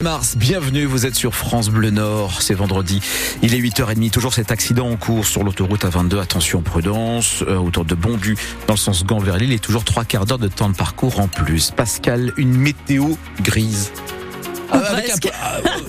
Mars, bienvenue, vous êtes sur France Bleu Nord, c'est vendredi, il est 8h30, toujours cet accident en cours sur l'autoroute A22, attention prudence, euh, autour de Bondu, dans le sens Gand vers Lille, et toujours trois quarts d'heure de temps de parcours en plus. Pascal, une météo grise avec un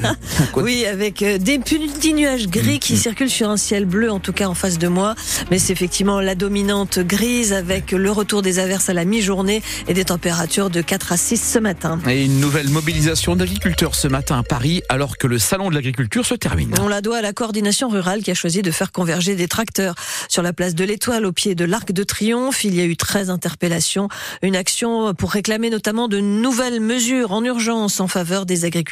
ah, oui, avec euh, des petits nuages gris qui mm, mm. circulent sur un ciel bleu, en tout cas en face de moi. Mais c'est effectivement la dominante grise avec le retour des averses à la mi-journée et des températures de 4 à 6 ce matin. Et une nouvelle mobilisation d'agriculteurs ce matin à Paris alors que le salon de l'agriculture se termine. On la doit à la coordination rurale qui a choisi de faire converger des tracteurs sur la place de l'Étoile au pied de l'Arc de Triomphe. Il y a eu 13 interpellations, une action pour réclamer notamment de nouvelles mesures en urgence en faveur des agriculteurs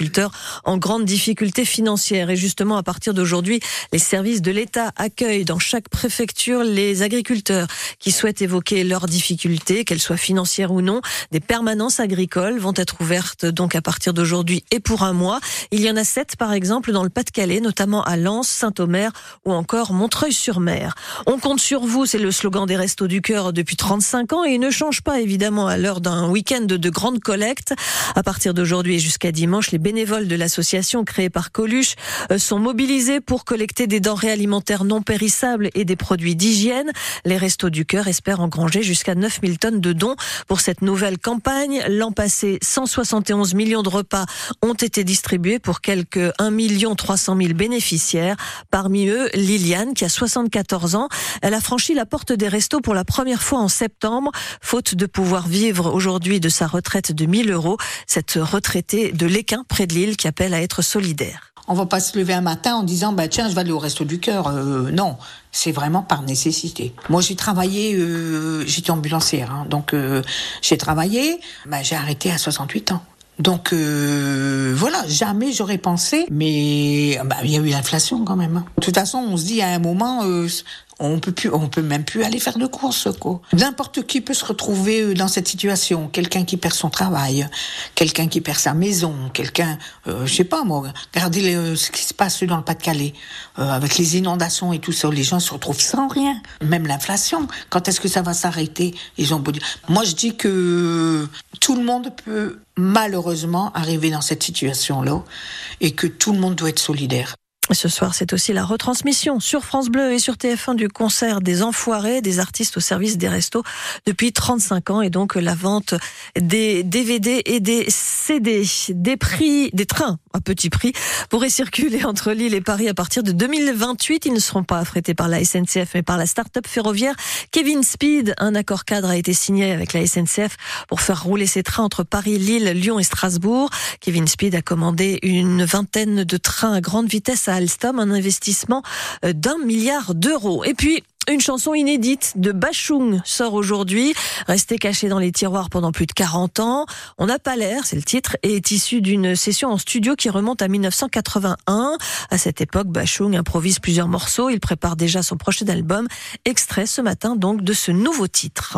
en grande difficulté financière. Et justement, à partir d'aujourd'hui, les services de l'État accueillent dans chaque préfecture les agriculteurs qui souhaitent évoquer leurs difficultés, qu'elles soient financières ou non. Des permanences agricoles vont être ouvertes donc à partir d'aujourd'hui et pour un mois. Il y en a sept, par exemple, dans le Pas-de-Calais, notamment à Lens, Saint-Omer ou encore Montreuil-sur-Mer. On compte sur vous, c'est le slogan des Restos du Cœur depuis 35 ans et il ne change pas évidemment à l'heure d'un week-end de grande collecte. À partir d'aujourd'hui et jusqu'à dimanche, les bénévoles de l'association créée par Coluche euh, sont mobilisés pour collecter des denrées alimentaires non périssables et des produits d'hygiène. Les Restos du Cœur espèrent engranger jusqu'à 9000 tonnes de dons pour cette nouvelle campagne. L'an passé, 171 millions de repas ont été distribués pour quelques 1 300 000 bénéficiaires. Parmi eux, Liliane, qui a 74 ans. Elle a franchi la porte des restos pour la première fois en septembre, faute de pouvoir vivre aujourd'hui de sa retraite de 1000 euros. Cette retraitée de l'Équin, près de Lille, qui appelle à être solidaire. On va pas se lever un matin en disant bah tiens je vais aller au resto du cœur. Euh, non, c'est vraiment par nécessité. Moi j'ai travaillé, euh, j'étais ambulancière, hein, donc euh, j'ai travaillé, bah, j'ai arrêté à 68 ans. Donc voilà, jamais j'aurais pensé, mais bah, il y a eu l'inflation quand même. Hein. De toute façon, on se dit à un moment, on peut plus, on peut même plus aller faire de courses, quoi. N'importe qui peut se retrouver euh, dans cette situation. Quelqu'un qui perd son travail, quelqu'un qui perd sa maison, quelqu'un, euh, je sais pas moi. Regardez euh, ce qui se passe dans le Pas-de-Calais euh, avec les inondations et tout ça. Les gens se retrouvent sans rien. Même l'inflation. Quand est-ce que ça va s'arrêter? Ils ont beau dire. Moi, je dis que tout le monde peut malheureusement arriver dans cette situation-là et que tout le monde doit être solidaire. Ce soir, c'est aussi la retransmission sur France Bleu et sur TF1 du concert des Enfoirés, des artistes au service des restos depuis 35 ans. Et donc la vente des DVD et des CD. Des prix, des trains à petit prix pourraient circuler entre Lille et Paris à partir de 2028. Ils ne seront pas affrétés par la SNCF mais par la start-up ferroviaire Kevin Speed. Un accord cadre a été signé avec la SNCF pour faire rouler ces trains entre Paris, Lille, Lyon et Strasbourg. Kevin Speed a commandé une vingtaine de trains à grande vitesse à Alstom, un investissement euh, d'un milliard d'euros. Et puis, une chanson inédite de Bachung sort aujourd'hui, resté caché dans les tiroirs pendant plus de 40 ans. On n'a pas l'air, c'est le titre, et est issu d'une session en studio qui remonte à 1981. À cette époque, Bachung improvise plusieurs morceaux. Il prépare déjà son prochain album. Extrait ce matin donc de ce nouveau titre.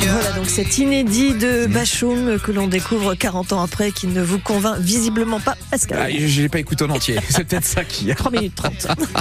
Voilà donc cet inédit de Bachung que l'on découvre 40 ans après qui ne vous convainc visiblement pas Pascal. Ah, je l'ai pas écouté en entier. C'est peut-être ça qui. 3 minutes 30.